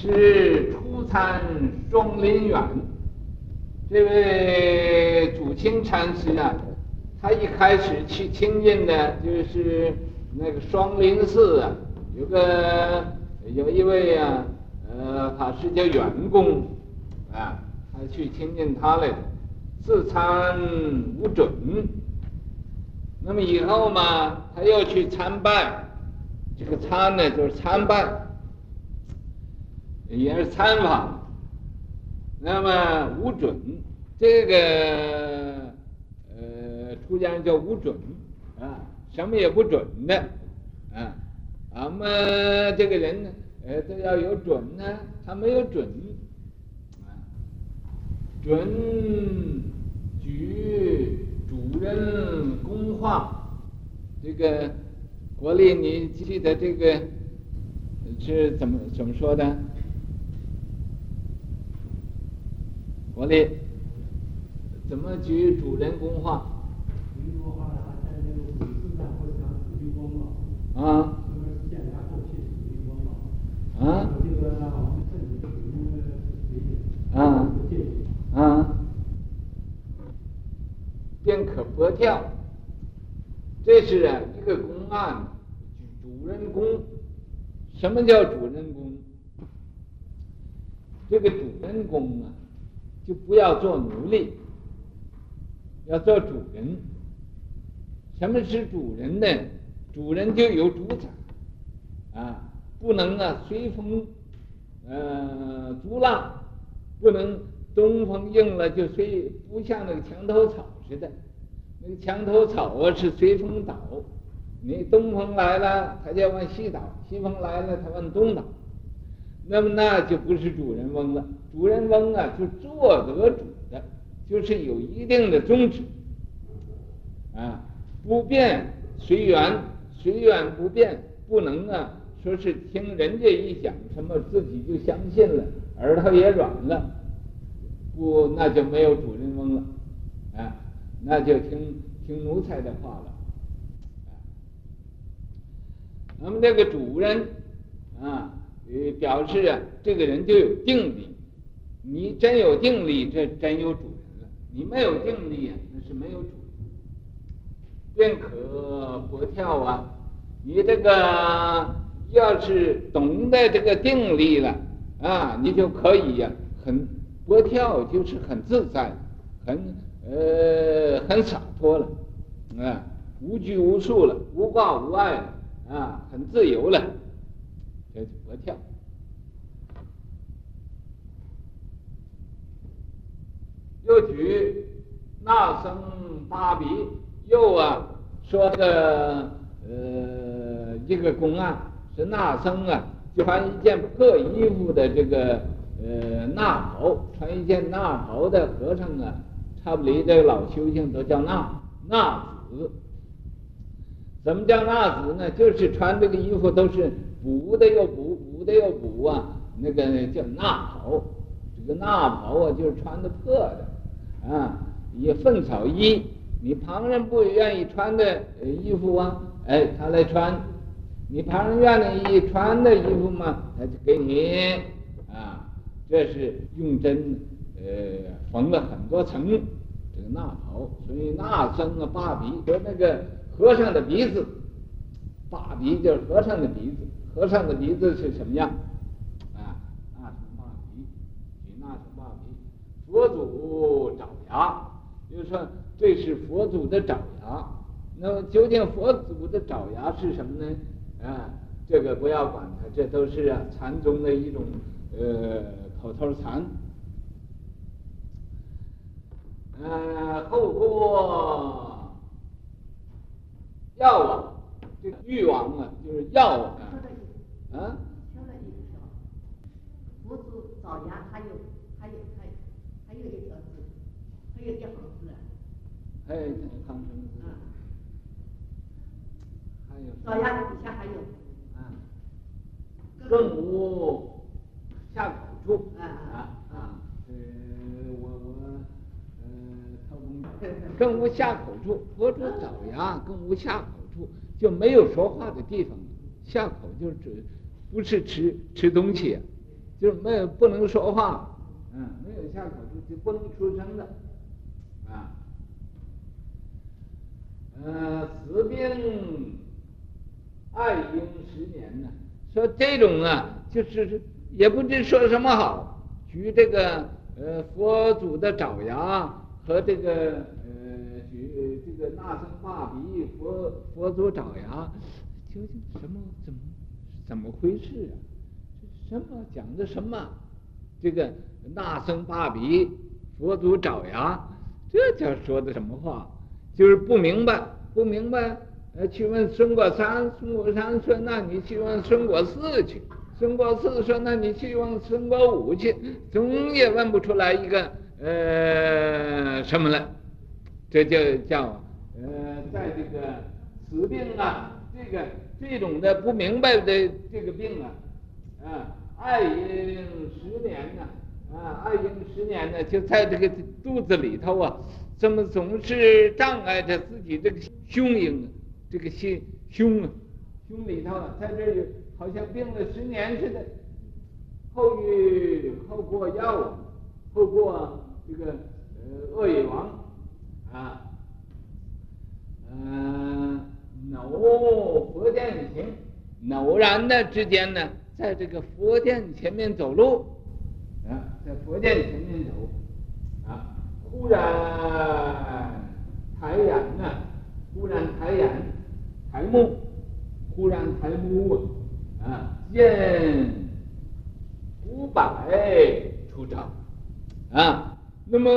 是初参双林园，这位祖清禅师啊，他一开始去亲近的就是那个双林寺啊，有个有一位啊，呃，法师叫圆公，啊，他去亲近他来的，自参无准。那么以后嘛，他又去参拜，这个参呢就是参拜，也是参访。那么无准，这个呃出家人叫无准啊，什么也不准的啊。俺们这个人呢，呃都要有准呢，他没有准，准举。主人公话，这个国立，你记得这个是怎么怎么说的？国立怎么举主人公话？啊。啊。啊。啊。便可博跳，这是啊一个公案，主人公。什么叫主人公？这个主人公啊，就不要做奴隶，要做主人。什么是主人呢？主人就有主宰，啊，不能啊随风呃逐浪，不能东风应了就随，不像那个墙头草。似的，那个墙头草啊是随风倒，你东风来了，它就往西倒；西风来了，它往东倒。那么那就不是主人翁了。主人翁啊，就做得主的，就是有一定的宗旨，啊，不变随缘，随缘不变，不能啊说是听人家一讲什么自己就相信了，耳朵也软了，不，那就没有主人翁了，啊。那就听听奴才的话了，那么这个主人啊，呃，表示啊，这个人就有定力。你真有定力，这真有主人了；你没有定力啊，那是没有主人。便可博跳啊！你这个要是懂得这个定力了啊，你就可以呀、很博跳，就是很自在，很。呃，很洒脱了，啊，无拘无束了，无挂无碍了，啊，很自由了，这就博跳。又举那僧八比，又啊说个呃一个公案，是那僧啊，穿一件破衣服的这个呃衲袍，穿一件衲袍的和尚啊。差不离这个老修行都叫那那子，什么叫衲子呢？就是穿这个衣服都是补的又补，补的又补啊，那个叫衲袍。这个衲袍啊，就是穿的破的啊，也粪草衣。你旁人不愿意穿的衣服啊，哎，他来穿。你旁人愿意穿的衣服嘛，他就给你啊。这是用针。呃，缝了很多层，这个衲袍，所以那僧啊，八比和那个和尚的鼻子，大鼻就是和尚的鼻子，和尚的鼻子是什么样？啊，那是八比，那是八比，佛祖爪牙，就是说这是佛祖的爪牙。那么究竟佛祖的爪牙是什么呢？啊，这个不要管它，这都是啊禅宗的一种呃口头禅。呃，后过药王，这个欲王啊，就是药王啊。啊？说的意思是吧？佛祖爪牙还有还有还有还有一条字，还有一行字啊。还有一行字。啊。还有。爪牙底下还有。啊。更无下口处。啊啊更无下口处，佛祖爪牙更无下口处，就没有说话的地方。下口就是指不是吃吃东西，就是没有不能说话，嗯，没有下口处就不能出声的，啊，呃，此病爱婴十年呢，说这种啊，就是也不知说什么好，举这个呃佛祖的爪牙和这个呃举这个那声大鼻佛佛祖爪牙，究竟什么怎么怎么回事啊？什么讲的什么？这个那声大鼻佛祖爪牙，这叫说的什么话？就是不明白，不明白。呃，去问孙果三，孙果三说：“那你去问孙果四去。”孙果四说：“那你去问孙果五去。”总也问不出来一个呃什么了。这就叫呃，在这个此病啊，这个这种的不明白的这个病啊，啊。爱婴十年呢，啊，爱婴十年呢，就在这个肚子里头啊，怎么总是障碍着自己这个胸婴，这个心胸啊，胸里头啊，在这里好像病了十年似的，后遇后过药，后过这个呃恶野王啊，嗯、呃，偶佛殿行，偶然的之间呢。在这个佛殿前面走路，啊，在佛殿前面走，啊，忽然抬眼呢，忽然抬眼，抬目，忽然抬目，啊，见五百出招，啊，那么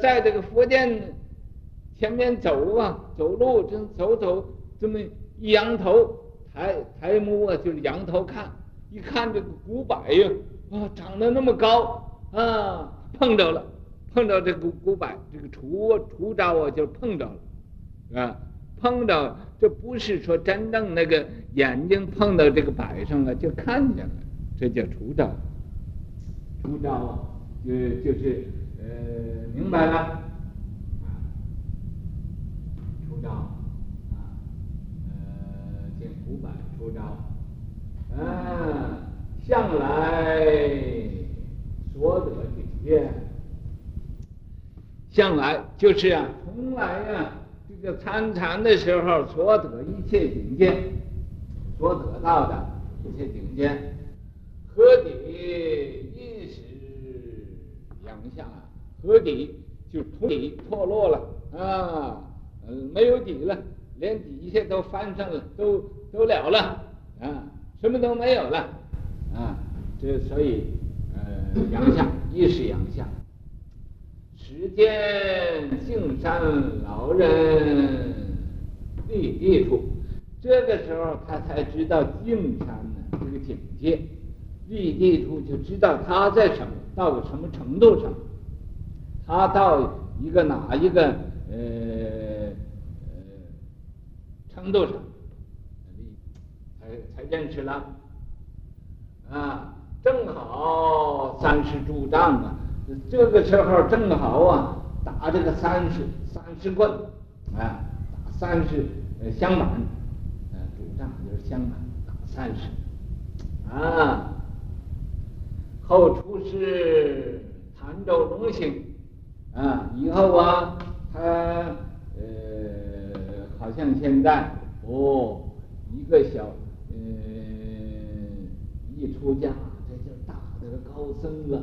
在这个佛殿前面走啊，走路就走走，这么一仰头，抬抬目啊，就是仰头看。一看这个古柏呀，啊，长得那么高啊，碰着了，碰着这个古柏，这个出出招啊，就碰着了，啊，碰着，这不是说真正那个眼睛碰到这个柏上了就看见了，这叫出招，出招啊，就就是呃，明白了，啊，出招，啊，呃，见古柏出招。嗯，向来所得警见，向来就是啊，从来呀、啊，这个参禅的时候所得一切警见，所得到的一切警见，何底一时仰下，河底就土底脱落了啊，嗯，没有底了，连底下都翻上了，都都了了啊。什么都没有了，啊，这所以，呃，阳下，一是阳下，时见净山老人立地处，这个时候他才知道净山的这个境界，立地处就知道他在什么，到了什么程度上，他到一个哪一个呃呃程度上。才才认识了，啊，正好三十拄杖啊，这个时候正好啊，打这个三十三十棍，啊，打三十呃香板，呃，拄杖就是香板，打三十，啊，后出师潭州龙兴，啊，以后啊，他呃，好像现在哦，一个小。呃，一出家，这就大德高僧了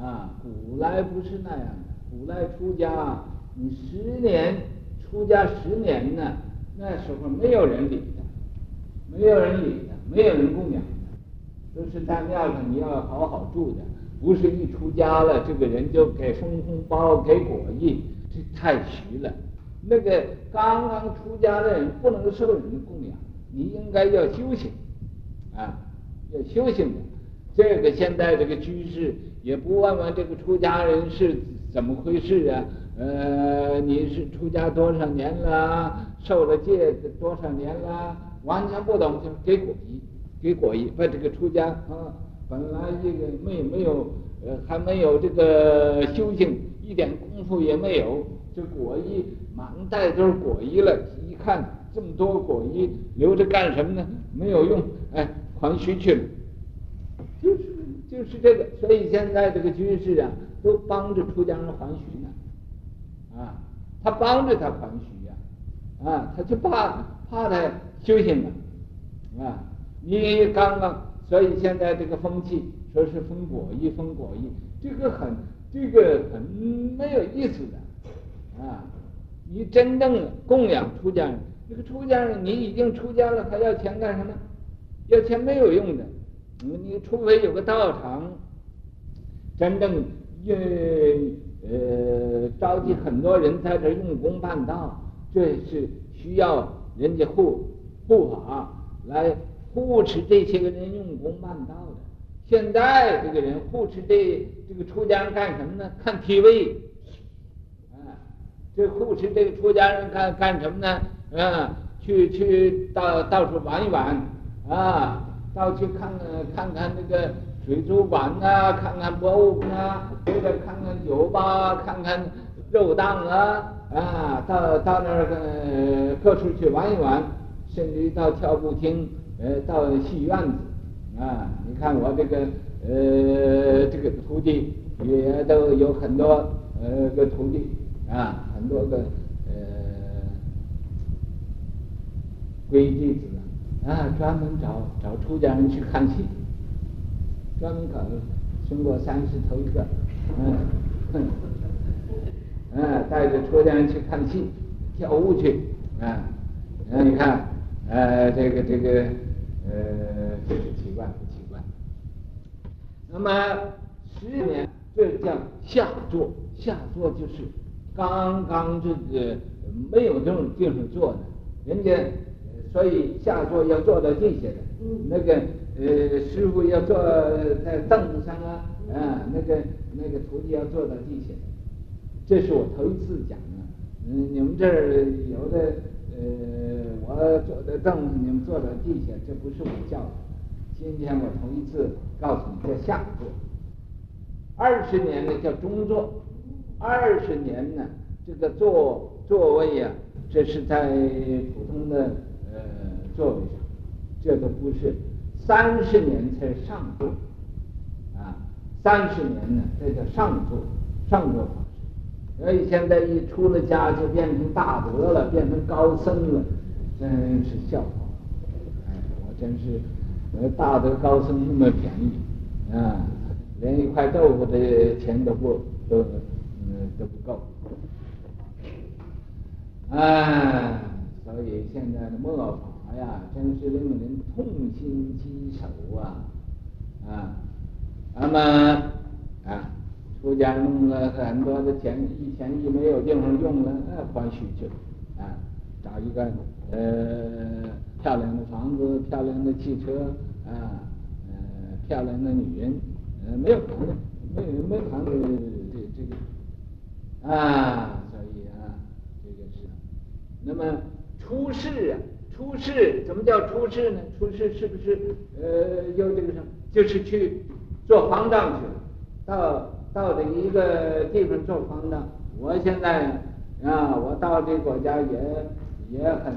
啊！古来不是那样的，古来出家，你十年出家十年呢，那时候没有人理他，没有人理他，没有人供养他，都是在庙上你要好好住的，不是一出家了，这个人就给封红包给果叶，这太虚了。那个刚刚出家的人不能受人供养。你应该要修行，啊，要修行的。这个现在这个居士也不问问这个出家人是怎么回事啊？呃，你是出家多少年了？受了戒多少年了？完全不懂，就给果衣，给果衣，把这个出家啊，本来这个没没有，呃，还没有这个修行，一点功夫也没有，这果衣满袋都是果衣了，一看。这么多果衣留着干什么呢？没有用，哎，还虚去了。就是就是这个，所以现在这个军事啊，都帮着出家人还俗呢，啊，他帮着他还俗呀，啊，他就怕怕他修行了，啊，你刚刚，所以现在这个风气说是风果义，分果义，这个很这个很没有意思的，啊，你真正供养出家人，这个出家人你已经出家了，还要钱干什么？要钱没有用的。你你除非有个道场，真正呃呃召集很多人在这用功办道，这是需要人家护护法来护持这些个人用功办道的。现在这个人护持这这个出家人干什么呢？看 TV，啊，这护持这个出家人干干什么呢？啊，去去到到处玩一玩，啊。到去看看看看那个水族馆、啊，看看博物馆啊，或者看看酒吧，看看肉档啊，啊，到到那儿呃各处去玩一玩，甚至于到跳舞厅，呃，到戏院子，啊，你看我这个呃这个徒弟也都有很多呃个徒弟啊，很多个呃皈弟子。啊，专门找找出家人去看戏，专门搞中国三十头一个，嗯，哼，嗯，带着出家人去看戏、跳舞去，啊，那你看，呃，这个这个，呃，这是奇怪不奇怪？那么十年，这叫下座，下座就是刚刚这个没有这种地方坐的，人家。所以下座要坐到地下的，那个呃师傅要坐在凳子上啊，啊那个那个徒弟要坐到地下的，这是我头一次讲啊，嗯你们这儿有的呃我坐在凳子，你们坐在地下，这不是我教的，今天我头一次告诉你叫下座，二十年呢叫中座，二十年呢这个座座位呀，这是在普通的。呃，座位上，这都不是。三十年才上座啊，三十年呢，这叫上座，上座法师。所以现在一出了家就变成大德了，变成高僧了，真是笑话。哎，我真是，呃，大德高僧那么便宜啊，连一块豆腐的钱都不都嗯都不够。哎。所以现在的末法呀，真是令人痛心疾首啊！啊，那么啊，出家弄了很多的钱，一钱一没有地方用了，那还需去啊，找一个呃漂亮的房子、漂亮的汽车啊，呃漂亮的女人，呃没有房子，没有没房子，这这个啊，所以啊，这个是，那么。出世啊，出世怎么叫出世呢？出世是不是呃有这个什么？就是去做方丈去了，到到这一个地方做方丈。我现在啊，我到这国家也也很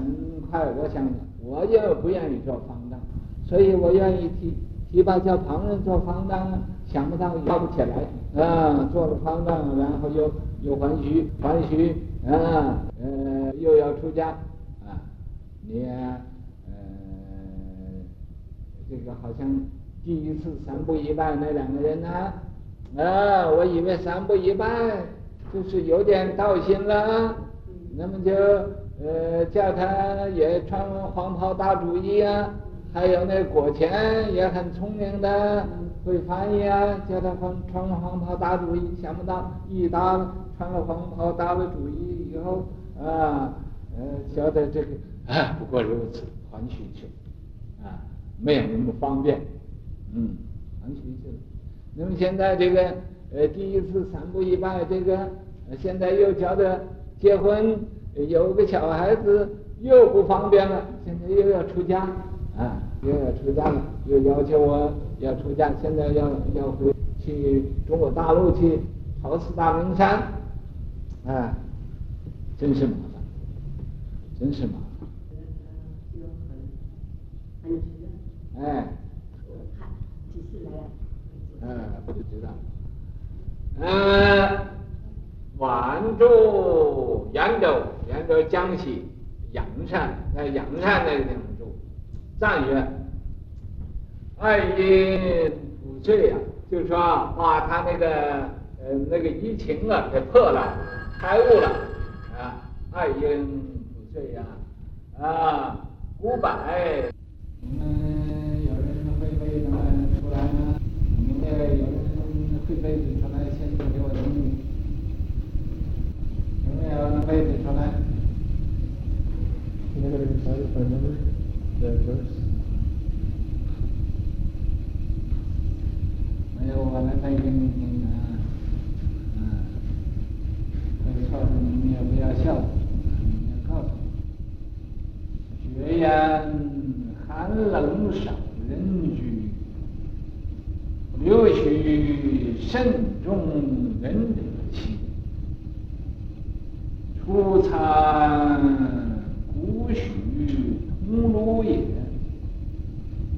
快。我想我也不愿意做方丈，所以我愿意提提拔叫旁人做方丈啊。想不到要不起来啊，做了方丈，然后又又还俗还俗啊，呃又要出家。啊你啊，呃，这个好像第一次三步一拜那两个人呢，啊，我以为三步一拜就是有点道心了，那么就呃叫他也穿黄袍打主意啊，还有那果干也很聪明的会翻译啊，叫他穿穿黄袍打主意，想不到一打穿了黄袍打了主意以后啊，呃，晓得这个。啊，不过如此，还俗去了，啊，没有那么方便，嗯，还俗去了。那么现在这个呃，第一次三步一拜，这个现在又觉得结婚有个小孩子又不方便了，现在又要出家，啊，又要出家了，又要求我要出家，现在要要回去中国大陆去朝四大名山，啊，真是麻烦，真是麻烦。哎，他几次来嗯，不就知道。嗯，晚住扬州，扬州江西阳山，在阳山那个地方住。藏语，爱因抚遂呀，就说把他那个呃那个疫情啊给破了，开悟了啊，爱因抚遂呀，啊，五百。你们有人会背什么出来吗？你们有人会背出来，先说给我听听。有没有能背出来？Can anybody recite it by memory? That verse? 没有，我来背给你听啊。啊，背错了你们也不要笑，你要告诉我。学言。寒冷少人居，留须慎重仁者气。初参古许桐庐也，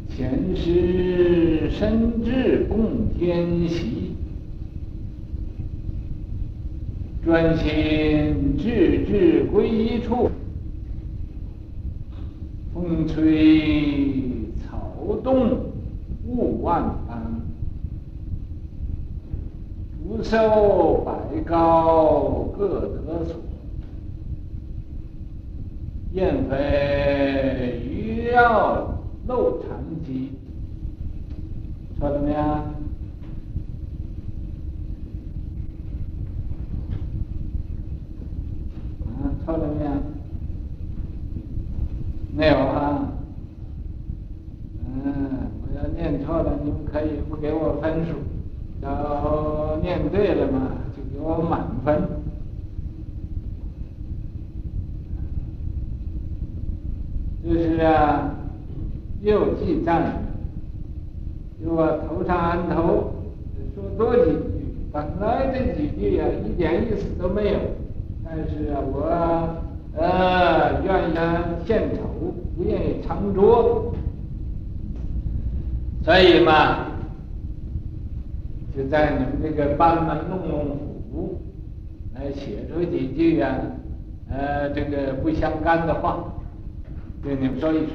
前师深智共天席。专心致志归一处。风吹草动物万般，福寿百高各得所。燕飞鱼跃漏长机，错了没有？啊，错了没有？没有啊，嗯，我要念错了，你们可以不给我分数；要念对了嘛，就给我满分。就是啊，又记赞，就我头上安头，说多几句，本来这几句啊，一点意思都没有，但是啊，我。呃，愿意献丑，不愿意长拙，所以嘛，就在你们这个班门弄弄斧，来写出几句啊，呃，这个不相干的话，对你们说一说。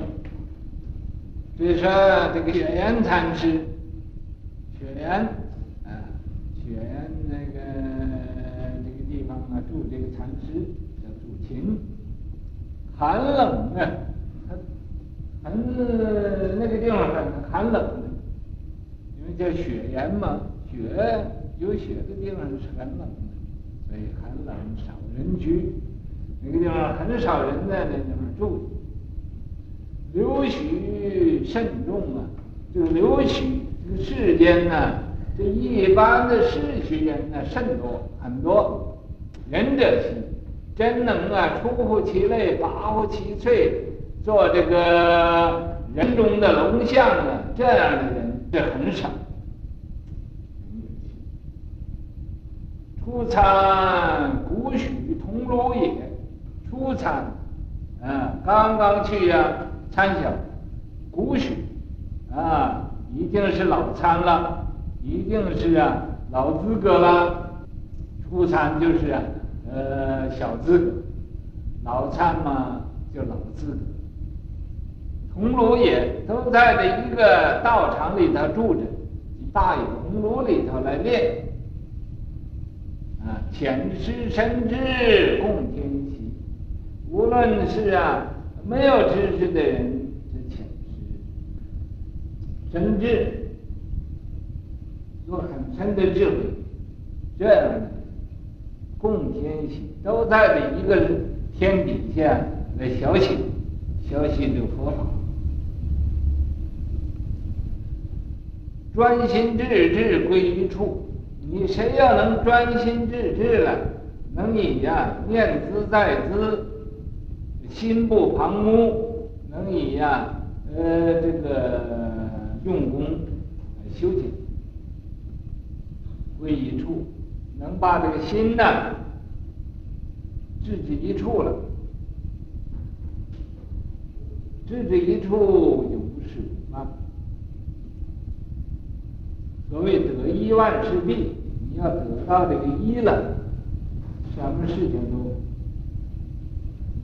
比如说这个雪莲禅师，雪莲啊，雪莲那个这个地方啊，住这个禅师叫住勤。寒冷啊，很很那个地方很寒冷的，因为叫雪岩嘛，雪有雪的地方是很冷的，所以寒冷少人居，那个地方很少人在那地方住。留取慎重啊，这个留取这世间呢，这一般的世俗人呢甚多很多，仁者心。真能啊，出乎其类，拔乎其萃，做这个人中的龙象啊，这样的人是很少。初参古许桐庐野，初参，啊，刚刚去呀、参小古许，啊，已经是老参了，一定是啊，老资格了。初参就是啊。呃，小资格，老参嘛就老资格。桐庐野都在这一个道场里头住着，大有桐庐里头来练。啊，前师深知共天齐，无论是啊没有知识的人，是前师，深智有很深的智慧，这样。共天席都在这一个天底下来学习，学习这佛法，专心致志归一处。你谁要能专心致志了，能以呀念兹在兹，心不旁骛，能以呀呃这个用功修行，归一处。能把这个心呢，置之一处了，置之一处有事啊？所谓得一万事毕，你要得到这个一了，什么事情都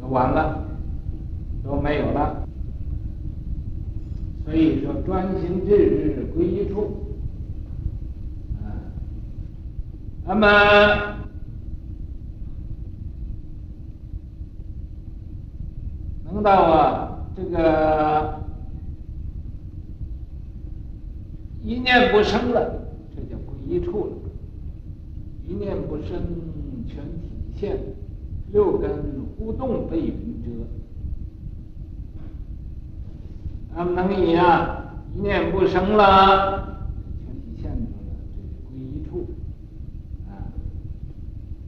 完了，都没有了。所以说，专心致志归一处，啊，那么能到啊这个一念不生了，这叫归一处了。一念不生，全体现六根互动被云遮。那么能以啊一念不生了，全体现出了这个归一处啊。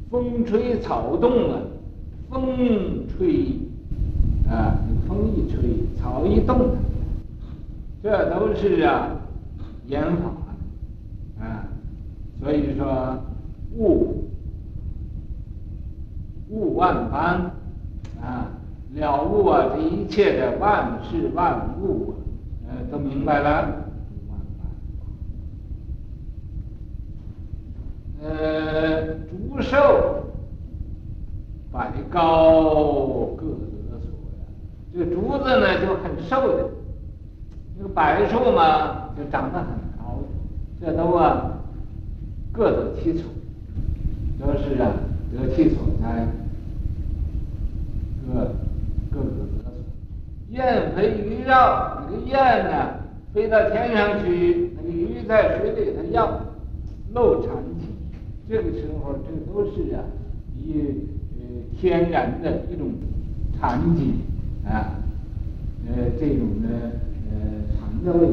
风吹草动啊，风吹啊，风一吹，草一动，这都是啊缘法啊。所以说物物万般啊。了悟啊，这一切的万事万物啊，呃，都明白了。呃，竹瘦柏高各得所。这个竹子呢就很瘦的，这个柏树嘛就长得很高，这都啊各得其所，都是啊得其所哉，各。各个得所，雁飞鱼绕，那个雁呢，飞到天上去，那个鱼在水里头绕，漏禅气。这个时候，这都是啊，一呃天然的一种场景啊，呃这种的呃禅的位。